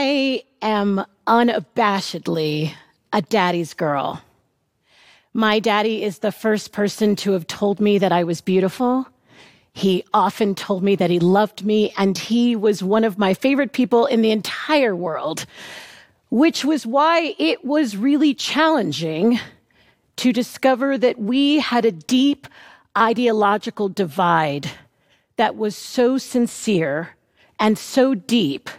I am unabashedly a daddy's girl. My daddy is the first person to have told me that I was beautiful. He often told me that he loved me, and he was one of my favorite people in the entire world, which was why it was really challenging to discover that we had a deep ideological divide that was so sincere and so deep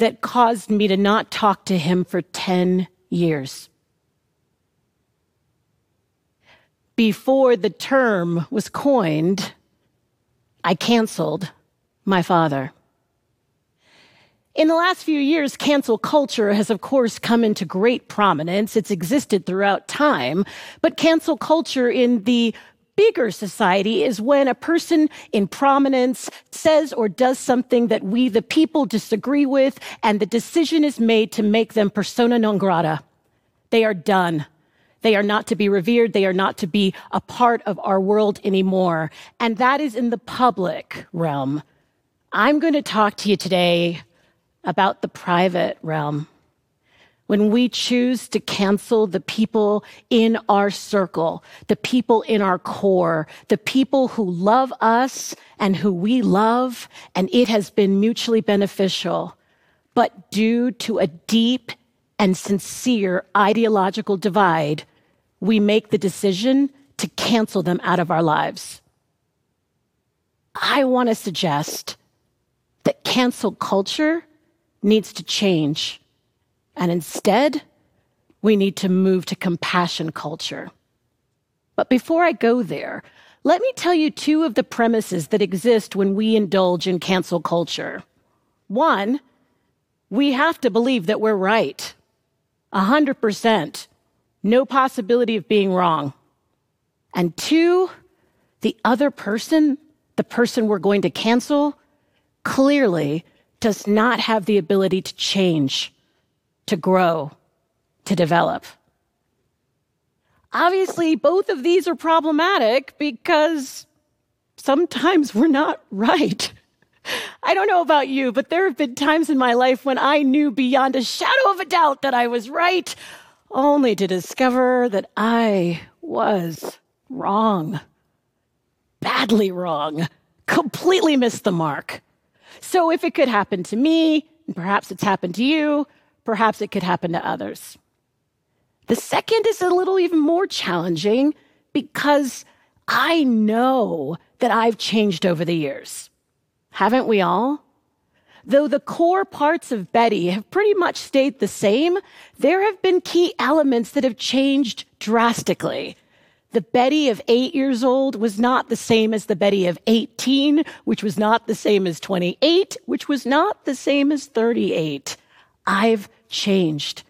that caused me to not talk to him for 10 years. Before the term was coined, I canceled my father. In the last few years, cancel culture has, of course, come into great prominence. It's existed throughout time, but cancel culture in the bigger society is when a person in prominence says or does something that we, the people, disagree with, and the decision is made to make them persona non grata. They are done. They are not to be revered. They are not to be a part of our world anymore. And that is in the public realm. I'm going to talk to you today about the private realm when we choose to cancel the people in our circle, the people in our core, the people who love us and who we love, and it has been mutually beneficial. But due to a deep and sincere ideological divide, we make the decision to cancel them out of our lives. I want to suggest that cancel culture needs to change and instead, we need to move to compassion culture. But before I go there, let me tell you two of the premises that exist when we indulge in cancel culture. One, we have to believe that we're right. Hundred percent. No possibility of being wrong. And two, the other person, the person we're going to cancel, clearly does not have the ability to change to grow, to develop. Obviously, both of these are problematic because sometimes we're not right. I don't know about you, but there have been times in my life when I knew beyond a shadow of a doubt that I was right, only to discover that I was wrong. Badly wrong. Completely missed the mark. So if it could happen to me, and perhaps it's happened to you, perhaps it could happen to others. The second is a little even more challenging because I know that I've changed over the years. Haven't we all? Though the core parts of Betty have pretty much stayed the same, there have been key elements that have changed drastically. The Betty of eight years old was not the same as the Betty of 18, which was not the same as 28, which was not the same as 38. I've changed.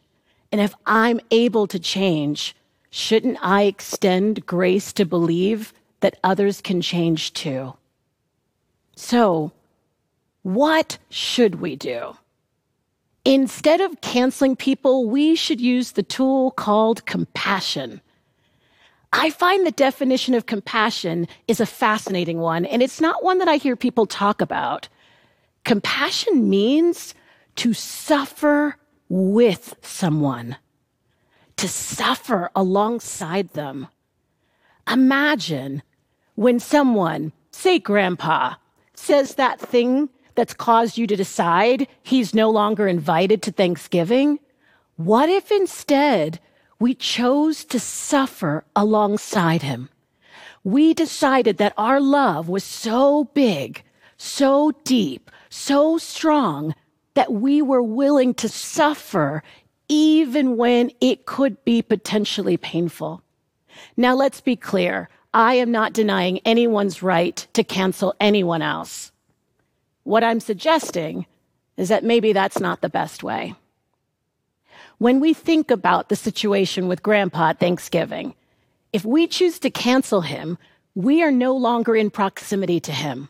And if I'm able to change, shouldn't I extend grace to believe that others can change too? So, what should we do? Instead of canceling people, we should use the tool called compassion. I find the definition of compassion is a fascinating one, and it's not one that I hear people talk about. Compassion means to suffer with someone, to suffer alongside them. Imagine when someone, say grandpa, says that thing that's caused you to decide he's no longer invited to Thanksgiving. What if instead we chose to suffer alongside him? We decided that our love was so big, so deep, so strong that we were willing to suffer even when it could be potentially painful. Now, let's be clear. I am not denying anyone's right to cancel anyone else. What I'm suggesting is that maybe that's not the best way. When we think about the situation with Grandpa at Thanksgiving, if we choose to cancel him, we are no longer in proximity to him.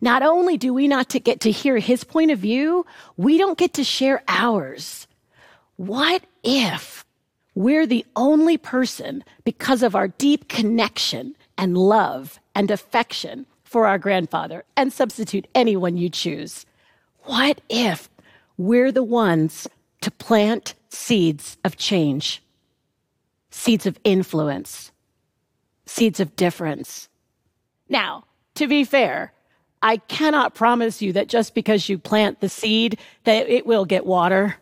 Not only do we not get to hear his point of view, we don't get to share ours. What if we're the only person, because of our deep connection and love and affection for our grandfather, and substitute anyone you choose? What if we're the ones to plant seeds of change, seeds of influence, seeds of difference. Now, to be fair, I cannot promise you that just because you plant the seed that it will get water,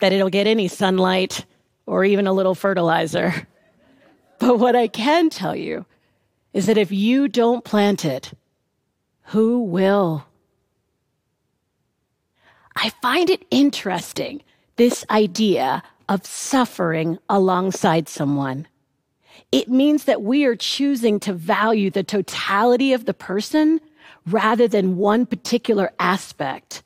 that it'll get any sunlight or even a little fertilizer. But what I can tell you is that if you don't plant it, who will? I find it interesting, this idea of suffering alongside someone. It means that we are choosing to value the totality of the person rather than one particular aspect,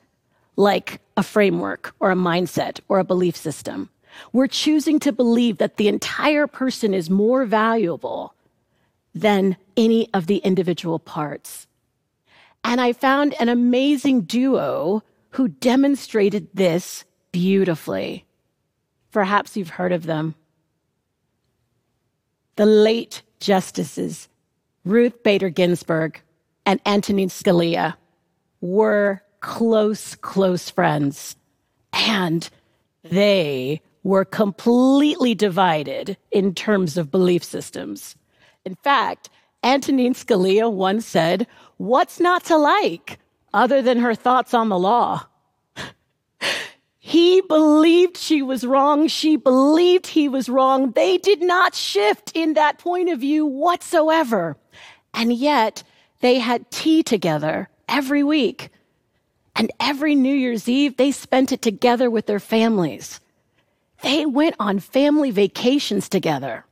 like a framework or a mindset or a belief system. We're choosing to believe that the entire person is more valuable than any of the individual parts. And I found an amazing duo who demonstrated this beautifully. Perhaps you've heard of them. The late justices Ruth Bader Ginsburg and Antonin Scalia were close, close friends. And they were completely divided in terms of belief systems. In fact, Antonin Scalia once said, What's not to like other than her thoughts on the law? he believed she was wrong. She believed he was wrong. They did not shift in that point of view whatsoever. And yet, they had tea together every week. And every New Year's Eve, they spent it together with their families. They went on family vacations together.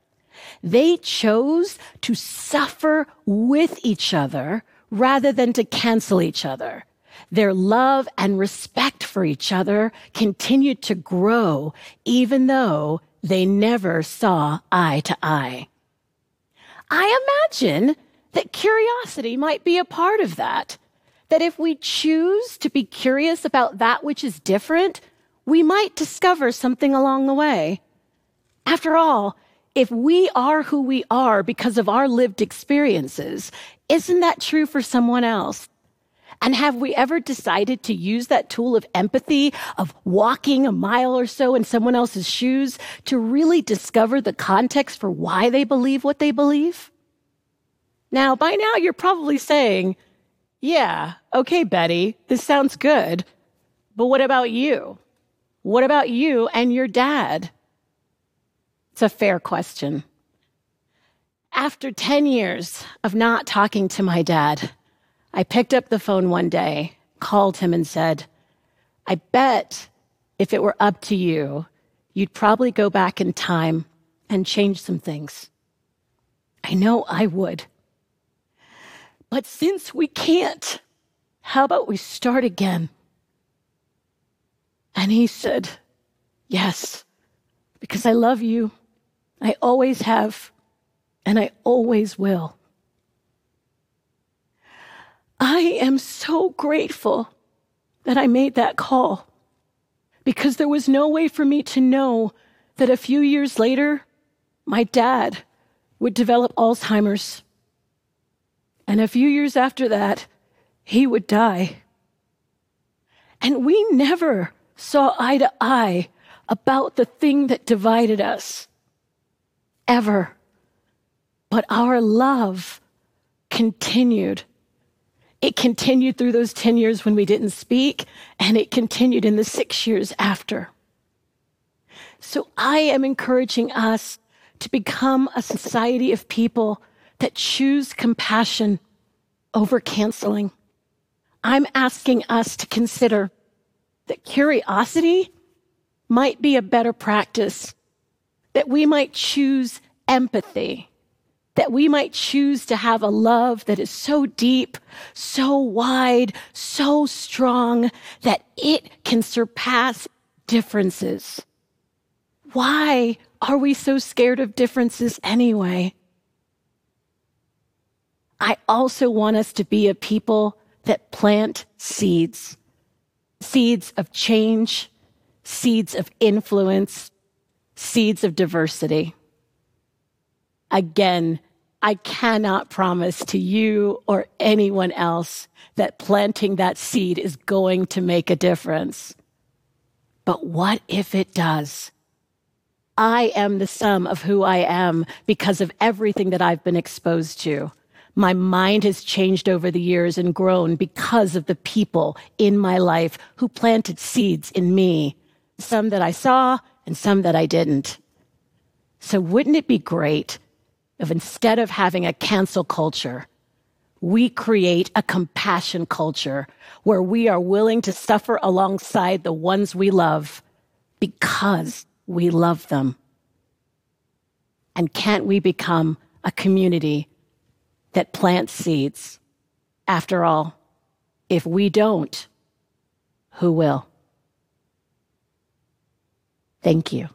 They chose to suffer with each other rather than to cancel each other. Their love and respect for each other continued to grow even though they never saw eye to eye. I imagine that curiosity might be a part of that. That if we choose to be curious about that which is different, we might discover something along the way. After all, if we are who we are because of our lived experiences, isn't that true for someone else? And have we ever decided to use that tool of empathy, of walking a mile or so in someone else's shoes to really discover the context for why they believe what they believe? Now, by now, you're probably saying, yeah, okay, Betty, this sounds good. But what about you? What about you and your dad? It's a fair question. After 10 years of not talking to my dad, I picked up the phone one day, called him, and said, I bet if it were up to you, you'd probably go back in time and change some things. I know I would. But since we can't, how about we start again? And he said, Yes, because I love you. I always have, and I always will. I am so grateful that I made that call because there was no way for me to know that a few years later, my dad would develop Alzheimer's. And a few years after that, he would die. And we never saw eye to eye about the thing that divided us. Ever. But our love continued. It continued through those 10 years when we didn't speak, and it continued in the six years after. So I am encouraging us to become a society of people that choose compassion over canceling. I'm asking us to consider that curiosity might be a better practice, that we might choose empathy, that we might choose to have a love that is so deep, so wide, so strong that it can surpass differences. Why are we so scared of differences anyway? I also want us to be a people that plant seeds seeds of change, seeds of influence, seeds of diversity. Again, I cannot promise to you or anyone else that planting that seed is going to make a difference. But what if it does? I am the sum of who I am because of everything that I've been exposed to. My mind has changed over the years and grown because of the people in my life who planted seeds in me, some that I saw and some that I didn't. So wouldn't it be great if instead of having a cancel culture, we create a compassion culture where we are willing to suffer alongside the ones we love because we love them. And can't we become a community that plants seeds? After all, if we don't, who will? Thank you.